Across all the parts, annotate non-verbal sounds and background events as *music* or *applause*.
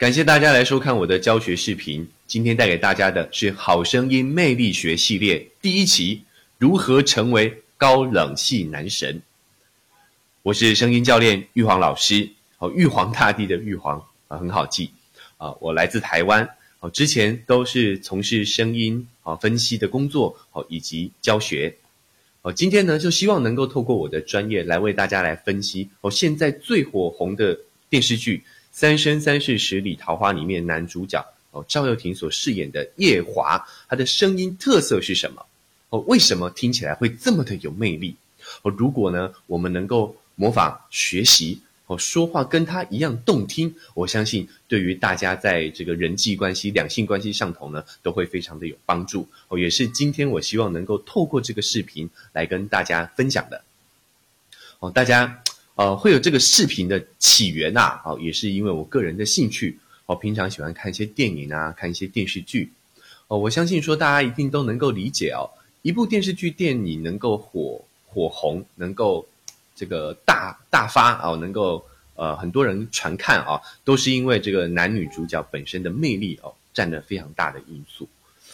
感谢大家来收看我的教学视频。今天带给大家的是《好声音魅力学》系列第一期：如何成为高冷系男神。我是声音教练玉皇老师，哦，玉皇大帝的玉皇啊，很好记啊。我来自台湾，哦，之前都是从事声音啊分析的工作，哦，以及教学。哦，今天呢，就希望能够透过我的专业来为大家来分析哦，现在最火红的电视剧《三生三世十里桃花》里面男主角哦赵又廷所饰演的夜华，他的声音特色是什么？哦，为什么听起来会这么的有魅力？哦，如果呢，我们能够模仿学习。哦，说话跟他一样动听，我相信对于大家在这个人际关系、两性关系上头呢，都会非常的有帮助。哦，也是今天我希望能够透过这个视频来跟大家分享的。哦，大家呃会有这个视频的起源呐，哦，也是因为我个人的兴趣。哦，平常喜欢看一些电影啊，看一些电视剧。哦，我相信说大家一定都能够理解哦，一部电视剧、电影能够火火红，能够。这个大大发啊，能够呃很多人传看啊，都是因为这个男女主角本身的魅力哦，占了非常大的因素。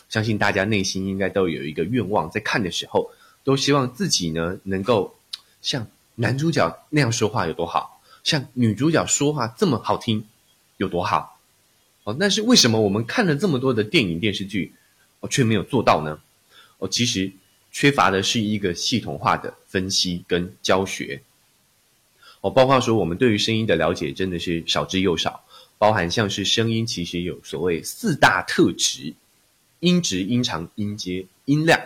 相信大家内心应该都有一个愿望，在看的时候都希望自己呢能够像男主角那样说话有多好，像女主角说话这么好听有多好哦。但是为什么我们看了这么多的电影电视剧，哦却没有做到呢？哦，其实。缺乏的是一个系统化的分析跟教学，哦，包括说我们对于声音的了解真的是少之又少，包含像是声音其实有所谓四大特质：音质、音长、音阶、音量。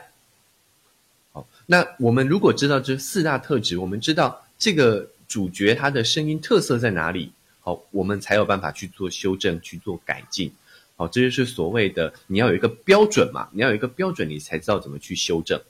好，那我们如果知道这四大特质，我们知道这个主角他的声音特色在哪里，好，我们才有办法去做修正、去做改进。好，这就是所谓的你要有一个标准嘛，你要有一个标准，你才知道怎么去修正。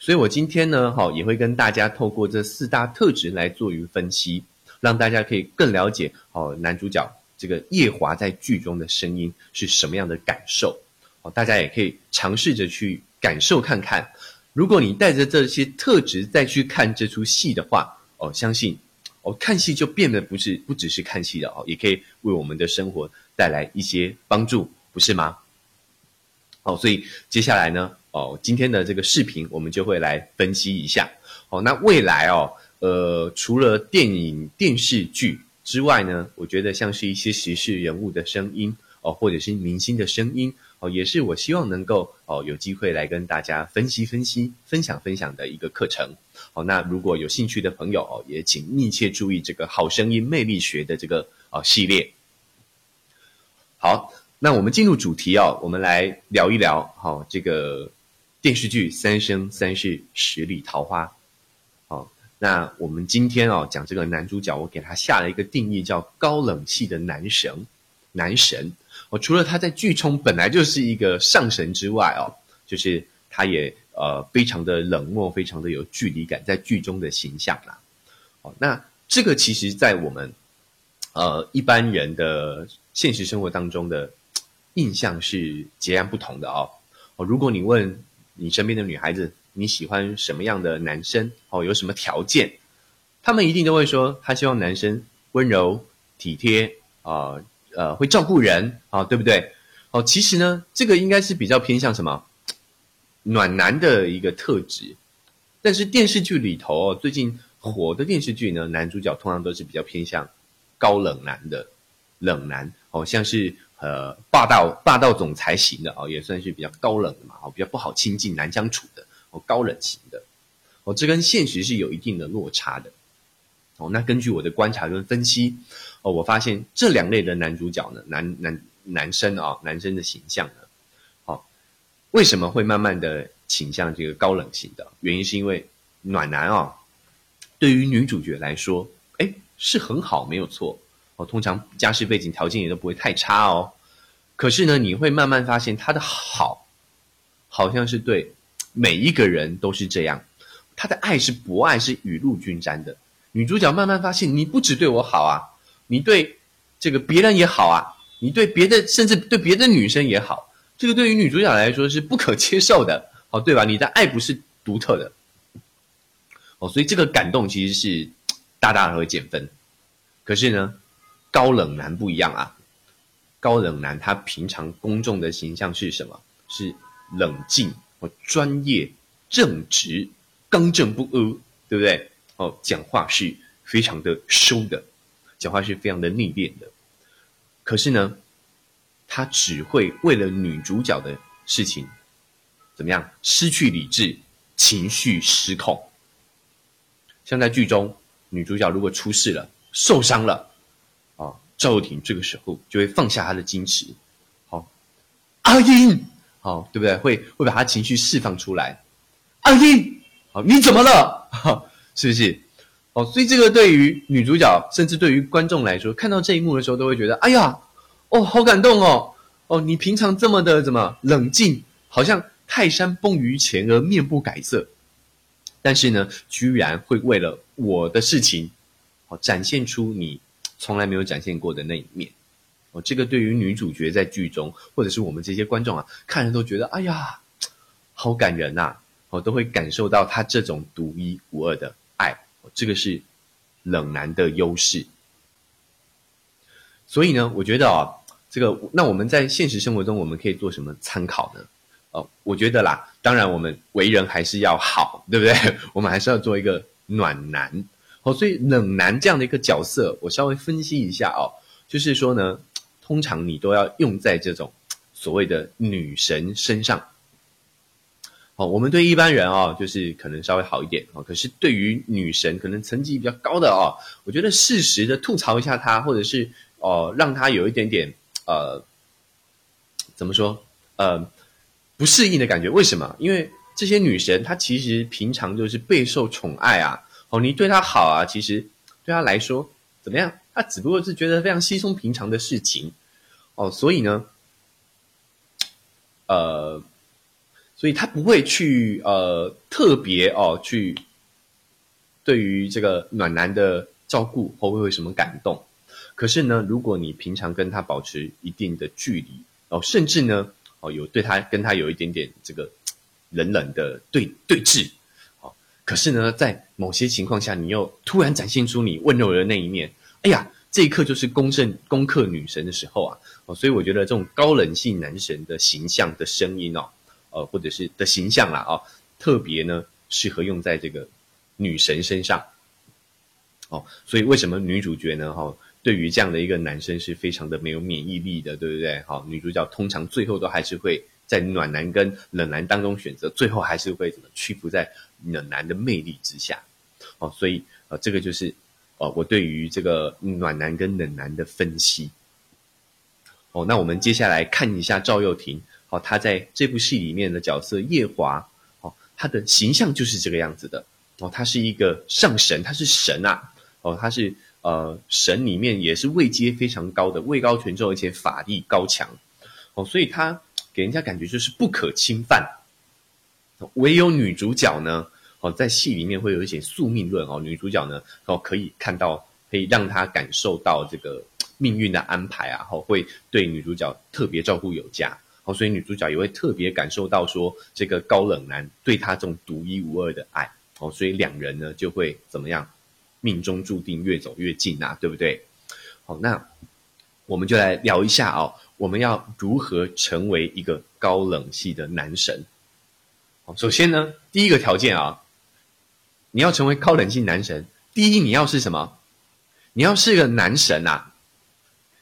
所以，我今天呢，哈，也会跟大家透过这四大特质来做于分析，让大家可以更了解哦，男主角这个夜华在剧中的声音是什么样的感受哦。大家也可以尝试着去感受看看。如果你带着这些特质再去看这出戏的话，哦，相信哦，看戏就变得不是不只是看戏了哦，也可以为我们的生活带来一些帮助，不是吗？哦，所以接下来呢？哦，今天的这个视频我们就会来分析一下。哦，那未来哦，呃，除了电影、电视剧之外呢，我觉得像是一些时事人物的声音哦，或者是明星的声音哦，也是我希望能够哦有机会来跟大家分析分析、分享分享的一个课程。哦，那如果有兴趣的朋友哦，也请密切注意这个好声音魅力学的这个哦系列。好，那我们进入主题哦，我们来聊一聊好这个。电视剧《三生三世十里桃花》，哦，那我们今天哦讲这个男主角，我给他下了一个定义，叫高冷系的男神。男神，哦，除了他在剧中本来就是一个上神之外，哦，就是他也呃非常的冷漠，非常的有距离感，在剧中的形象啦。哦，那这个其实在我们呃一般人的现实生活当中的印象是截然不同的哦。哦，如果你问。你身边的女孩子，你喜欢什么样的男生？哦，有什么条件？他们一定都会说，他希望男生温柔体贴啊，呃会照顾人啊，对不对？哦，其实呢，这个应该是比较偏向什么暖男的一个特质。但是电视剧里头，哦，最近火的电视剧呢，男主角通常都是比较偏向高冷男的冷男，哦，像是。呃，霸道霸道总裁型的哦，也算是比较高冷的嘛，哦，比较不好亲近、难相处的哦，高冷型的哦，这跟现实是有一定的落差的哦。那根据我的观察跟分析哦，我发现这两类的男主角呢，男男男生啊，男生的形象呢，好，为什么会慢慢的倾向这个高冷型的？原因是因为暖男啊，对于女主角来说，哎，是很好，没有错。哦，通常家世背景条件也都不会太差哦。可是呢，你会慢慢发现他的好，好像是对每一个人都是这样。他的爱是博爱，是雨露均沾的。女主角慢慢发现，你不只对我好啊，你对这个别人也好啊，你对别的甚至对别的女生也好。这个对于女主角来说是不可接受的，哦，对吧？你的爱不是独特的，哦，所以这个感动其实是大大的会减分。可是呢？高冷男不一样啊，高冷男他平常公众的形象是什么？是冷静、哦专业、正直、刚正不阿，对不对？哦，讲话是非常的收的，讲话是非常的内敛的。可是呢，他只会为了女主角的事情，怎么样失去理智，情绪失控。像在剧中，女主角如果出事了，受伤了，啊，赵又廷这个时候就会放下他的矜持，好，阿英，好，对不对？会会把他情绪释放出来。阿英，好，你怎么了？是不是？哦，所以这个对于女主角，甚至对于观众来说，看到这一幕的时候，都会觉得，哎呀，哦，好感动哦，哦，你平常这么的怎么冷静，好像泰山崩于前而面不改色。但是呢，居然会为了我的事情，哦，展现出你从来没有展现过的那一面，哦，这个对于女主角在剧中，或者是我们这些观众啊，看人都觉得，哎呀，好感人呐，哦，都会感受到她这种独一无二的，这个是冷男的优势。所以呢，我觉得啊，这个那我们在现实生活中，我们可以做什么参考呢？哦，我觉得啦，当然我们为人还是要好，对不对？*laughs* 我们还是要做一个暖男。哦，所以冷男这样的一个角色，我稍微分析一下哦，就是说呢，通常你都要用在这种所谓的女神身上。哦，我们对一般人哦，就是可能稍微好一点哦，可是对于女神，可能层级比较高的哦，我觉得适时的吐槽一下她，或者是哦，让她有一点点呃，怎么说呃。不适应的感觉，为什么？因为这些女神她其实平常就是备受宠爱啊，哦，你对她好啊，其实对她来说怎么样？她只不过是觉得非常稀松平常的事情，哦，所以呢，呃，所以他不会去呃特别哦去对于这个暖男的照顾会不会有什么感动？可是呢，如果你平常跟他保持一定的距离，哦，甚至呢。哦，有对他跟他有一点点这个冷冷的对对峙，哦，可是呢，在某些情况下，你又突然展现出你温柔的那一面，哎呀，这一刻就是攻胜攻克女神的时候啊，哦，所以我觉得这种高冷系男神的形象的声音哦，呃，或者是的形象啦，哦，特别呢适合用在这个女神身上，哦，所以为什么女主角呢？哈。对于这样的一个男生是非常的没有免疫力的，对不对？好，女主角通常最后都还是会在暖男跟冷男当中选择，最后还是会怎么屈服在冷男的魅力之下。哦，所以呃，这个就是哦，我对于这个暖男跟冷男的分析。哦，那我们接下来看一下赵又廷，哦，他在这部戏里面的角色夜华，哦，他的形象就是这个样子的。哦，他是一个上神，他是神啊。哦，他是。呃，神里面也是位阶非常高的，位高权重，而且法力高强，哦，所以他给人家感觉就是不可侵犯。唯有女主角呢，哦，在戏里面会有一些宿命论哦，女主角呢，哦，可以看到，可以让她感受到这个命运的安排啊，哦，会对女主角特别照顾有加，哦，所以女主角也会特别感受到说，这个高冷男对她这种独一无二的爱，哦，所以两人呢就会怎么样？命中注定越走越近啊，对不对？好，那我们就来聊一下哦，我们要如何成为一个高冷系的男神？好，首先呢，第一个条件啊，你要成为高冷系男神，第一你要是什么？你要是个男神啊！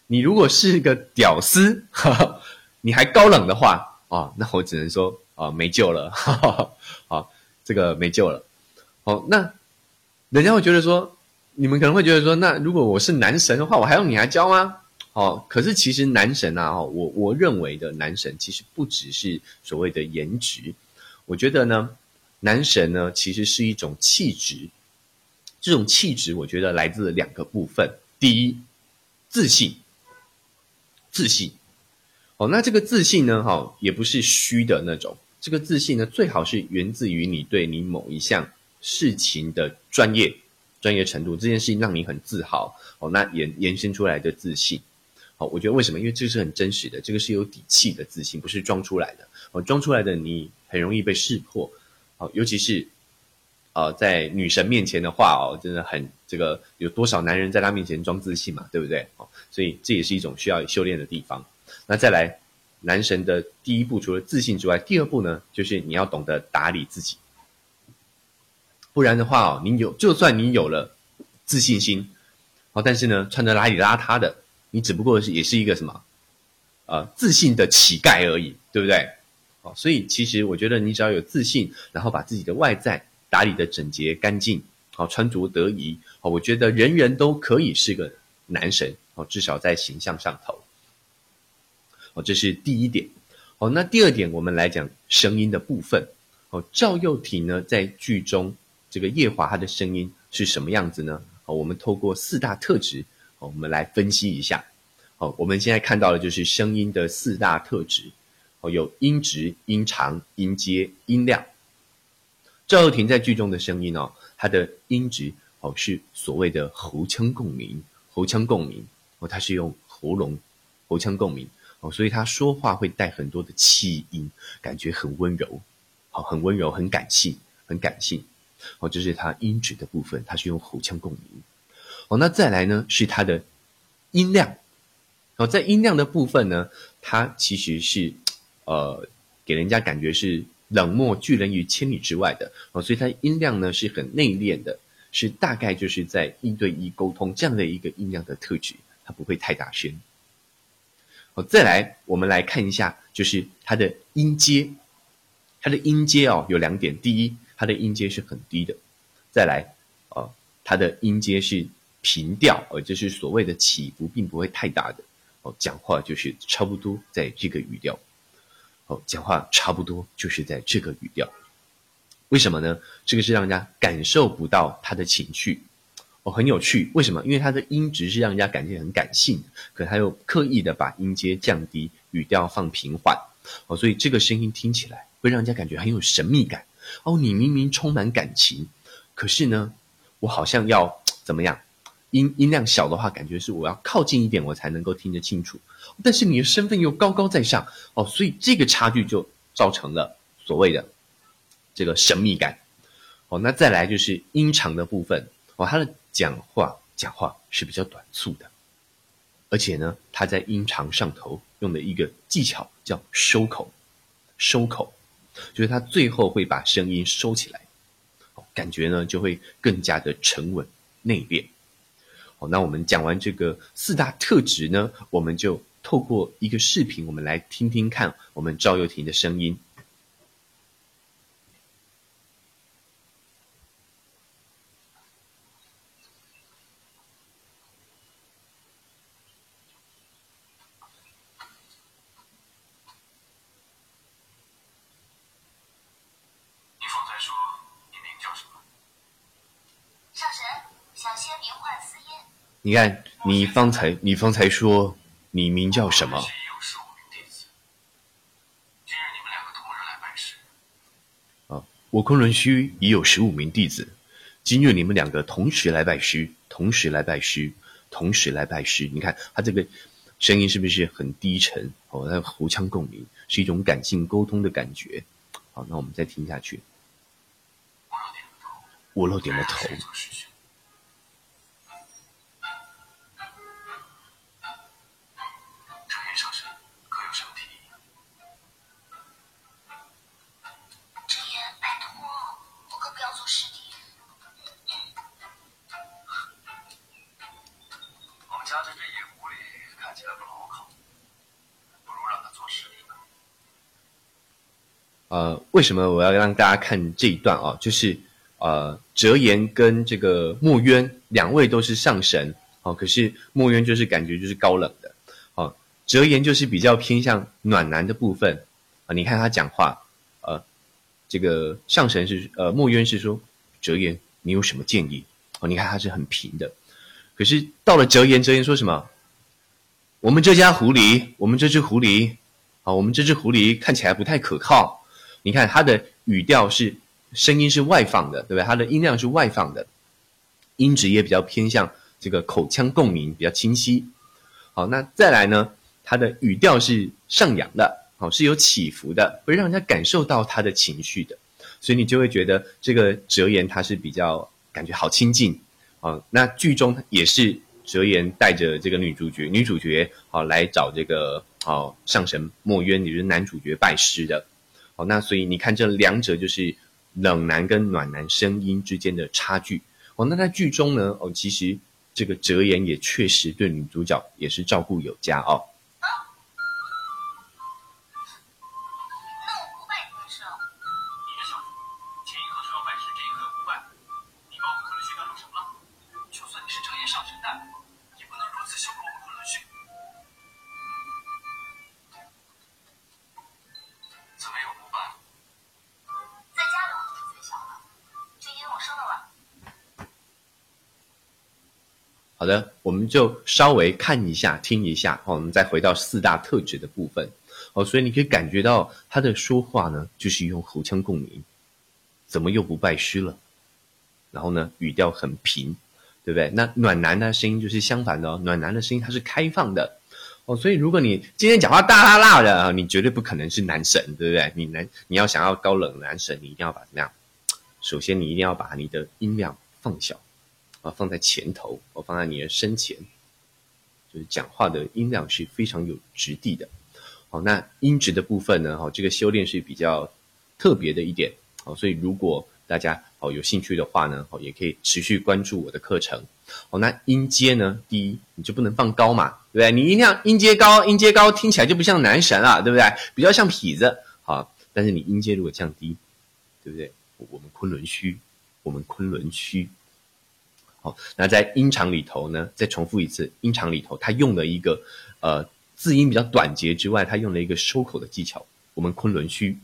你如果是个屌丝，哈 *laughs* 哈你还高冷的话哦，那我只能说啊，没救了，好，*laughs* 这个没救了。好，那。人家会觉得说，你们可能会觉得说，那如果我是男神的话，我还用你来教吗？哦，可是其实男神啊，哦，我我认为的男神其实不只是所谓的颜值，我觉得呢，男神呢其实是一种气质，这种气质我觉得来自两个部分，第一，自信，自信，哦，那这个自信呢，哈，也不是虚的那种，这个自信呢，最好是源自于你对你某一项。事情的专业、专业程度，这件事情让你很自豪哦。那延延伸出来的自信，好，我觉得为什么？因为这是很真实的，这个是有底气的自信，不是装出来的。哦，装出来的你很容易被识破。好，尤其是呃，在女神面前的话哦，真的很这个有多少男人在她面前装自信嘛，对不对？哦，所以这也是一种需要修炼的地方。那再来，男神的第一步除了自信之外，第二步呢，就是你要懂得打理自己。不然的话哦，你有就算你有了自信心，哦，但是呢，穿的邋里邋遢的，你只不过是也是一个什么，呃，自信的乞丐而已，对不对？哦，所以其实我觉得你只要有自信，然后把自己的外在。打理的整洁干净，好穿着得宜，好，我觉得人人都可以是个男神，哦，至少在形象上头，哦，这是第一点，哦，那第二点，我们来讲声音的部分，哦，赵又廷呢在剧中这个夜华他的声音是什么样子呢？哦，我们透过四大特质，哦，我们来分析一下，哦，我们现在看到的就是声音的四大特质，哦，有音质、音长、音阶、音量。赵又廷在剧中的声音哦，他的音质哦是所谓的喉腔共鸣，喉腔共鸣。哦，他是用喉咙喉腔共鸣哦，所以他说话会带很多的气音，感觉很温柔，好，很温柔，很感性，很感性哦，这是他音质的部分，他是用喉腔共鸣哦，那再来呢是他的音量哦，在音量的部分呢，他其实是呃给人家感觉是。冷漠拒人于千里之外的哦，所以他音量呢是很内敛的，是大概就是在一对一沟通这样的一个音量的特质，它不会太大声。哦，再来我们来看一下，就是它的音阶，它的音阶哦有两点，第一，它的音阶是很低的；再来，哦，它的音阶是平调，哦，就是所谓的起伏并不会太大的。哦，讲话就是差不多在这个语调。哦讲话差不多就是在这个语调，为什么呢？这个是让人家感受不到他的情绪，哦，很有趣。为什么？因为他的音质是让人家感觉很感性，可他又刻意的把音阶降低，语调放平缓，哦，所以这个声音听起来会让人家感觉很有神秘感。哦，你明明充满感情，可是呢，我好像要怎么样？音音量小的话，感觉是我要靠近一点，我才能够听得清楚。但是你的身份又高高在上哦，所以这个差距就造成了所谓的这个神秘感哦。那再来就是音长的部分哦，他的讲话讲话是比较短促的，而且呢，他在音长上头用的一个技巧叫收口，收口就是他最后会把声音收起来，感觉呢就会更加的沉稳内敛。好那我们讲完这个四大特质呢，我们就透过一个视频，我们来听听看我们赵又廷的声音。你看，你方才你方才说你名叫什么？啊，我昆仑虚已有十五名弟子，今日你们两个同时来拜师，同时来拜师，同时来拜师。你看他这个声音是不是很低沉？哦，他喉腔共鸣是一种感性沟通的感觉。好，那我们再听下去。我漏点了头。呃，为什么我要让大家看这一段啊？就是呃，哲言跟这个墨渊两位都是上神哦，可是墨渊就是感觉就是高冷的哦，哲言就是比较偏向暖男的部分啊。你看他讲话，呃，这个上神是呃墨渊是说哲言，你有什么建议？哦，你看他是很平的，可是到了哲言，哲言说什么？我们这家狐狸，我们这只狐狸，啊，我们这只狐狸看起来不太可靠。你看他的语调是声音是外放的，对不对？他的音量是外放的，音质也比较偏向这个口腔共鸣，比较清晰。好，那再来呢？他的语调是上扬的，好是有起伏的，会让人家感受到他的情绪的。所以你就会觉得这个哲言他是比较感觉好亲近啊。那剧中也是哲言带着这个女主角，女主角啊来找这个哦上神墨渊，也就是男主角拜师的。哦，那所以你看这两者就是冷男跟暖男声音之间的差距。哦，那在剧中呢，哦其实这个哲言也确实对女主角也是照顾有加哦。好的，我们就稍微看一下、听一下，好，我们再回到四大特质的部分。哦，所以你可以感觉到他的说话呢，就是用喉腔共鸣，怎么又不拜师了？然后呢，语调很平，对不对？那暖男的声音就是相反的哦，暖男的声音它是开放的哦，所以如果你今天讲话大辣辣的啊，你绝对不可能是男神，对不对？你男你要想要高冷男神，你一定要把怎么样？首先，你一定要把你的音量放小。啊，放在前头，我放在你的身前，就是讲话的音量是非常有质地的。好，那音质的部分呢？哈，这个修炼是比较特别的一点。好，所以如果大家好有兴趣的话呢，好，也可以持续关注我的课程。好，那音阶呢？第一，你就不能放高嘛，对不对？你音量音阶高，音阶高听起来就不像男神了，对不对？比较像痞子。好，但是你音阶如果降低，对不对？我们昆仑虚，我们昆仑虚。好，那在音长里头呢，再重复一次，音长里头它用了一个呃字音比较短节之外，它用了一个收口的技巧。我们昆仑虚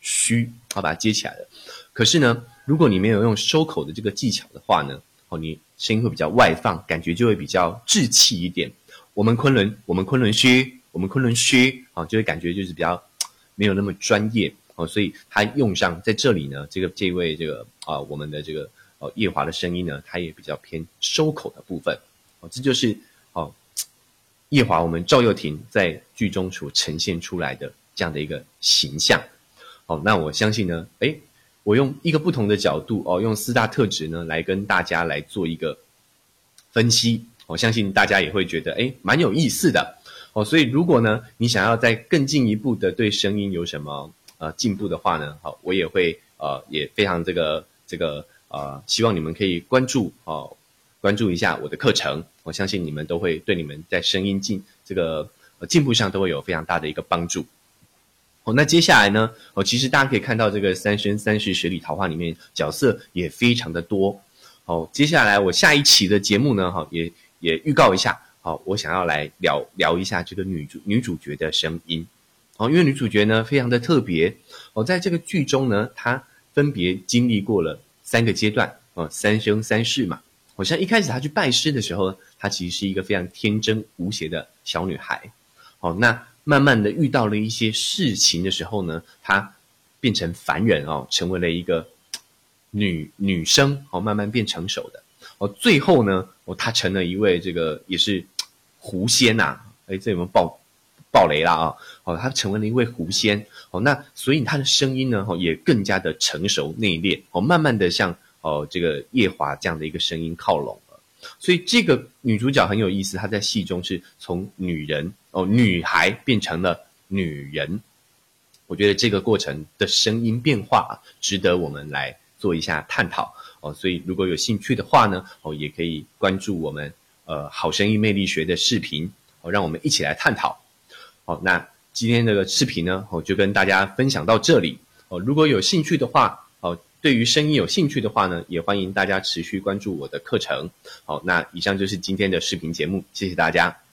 虚，好把它接起来了。可是呢，如果你没有用收口的这个技巧的话呢，哦，你声音会比较外放，感觉就会比较稚气一点。我们昆仑，我们昆仑虚，我们昆仑虚，啊，就会感觉就是比较没有那么专业哦。所以它用上在这里呢，这个这位这个啊，我们的这个。叶华的声音呢，它也比较偏收口的部分，哦，这就是哦，叶华我们赵又廷在剧中所呈现出来的这样的一个形象，哦，那我相信呢，诶，我用一个不同的角度哦，用四大特质呢来跟大家来做一个分析，我相信大家也会觉得诶，蛮有意思的，哦，所以如果呢你想要再更进一步的对声音有什么呃进步的话呢，好，我也会呃也非常这个这个。呃，希望你们可以关注哦，关注一下我的课程，我相信你们都会对你们在声音进这个呃进步上都会有非常大的一个帮助。哦，那接下来呢，哦，其实大家可以看到这个《三生三世十里桃花》里面角色也非常的多。哦，接下来我下一期的节目呢，哈，也也预告一下，好，我想要来聊聊一下这个女主女主角的声音。哦，因为女主角呢非常的特别，哦，在这个剧中呢，她分别经历过了。三个阶段哦，三生三世嘛。好像一开始她去拜师的时候，她其实是一个非常天真无邪的小女孩。哦，那慢慢的遇到了一些事情的时候呢，她变成凡人哦，成为了一个女女生哦，慢慢变成熟的。哦，最后呢，哦，她成了一位这个也是狐仙呐。哎，这有没有爆爆雷了啊？哦，她成为了一位狐仙。哦，那所以他的声音呢，哦，也更加的成熟内敛，哦，慢慢的向哦这个夜华这样的一个声音靠拢了。所以这个女主角很有意思，她在戏中是从女人哦女孩变成了女人。我觉得这个过程的声音变化啊值得我们来做一下探讨哦。所以如果有兴趣的话呢，哦，也可以关注我们呃好声音魅力学的视频哦，让我们一起来探讨。好，那。今天这个视频呢，我就跟大家分享到这里哦。如果有兴趣的话，哦，对于声音有兴趣的话呢，也欢迎大家持续关注我的课程。好，那以上就是今天的视频节目，谢谢大家。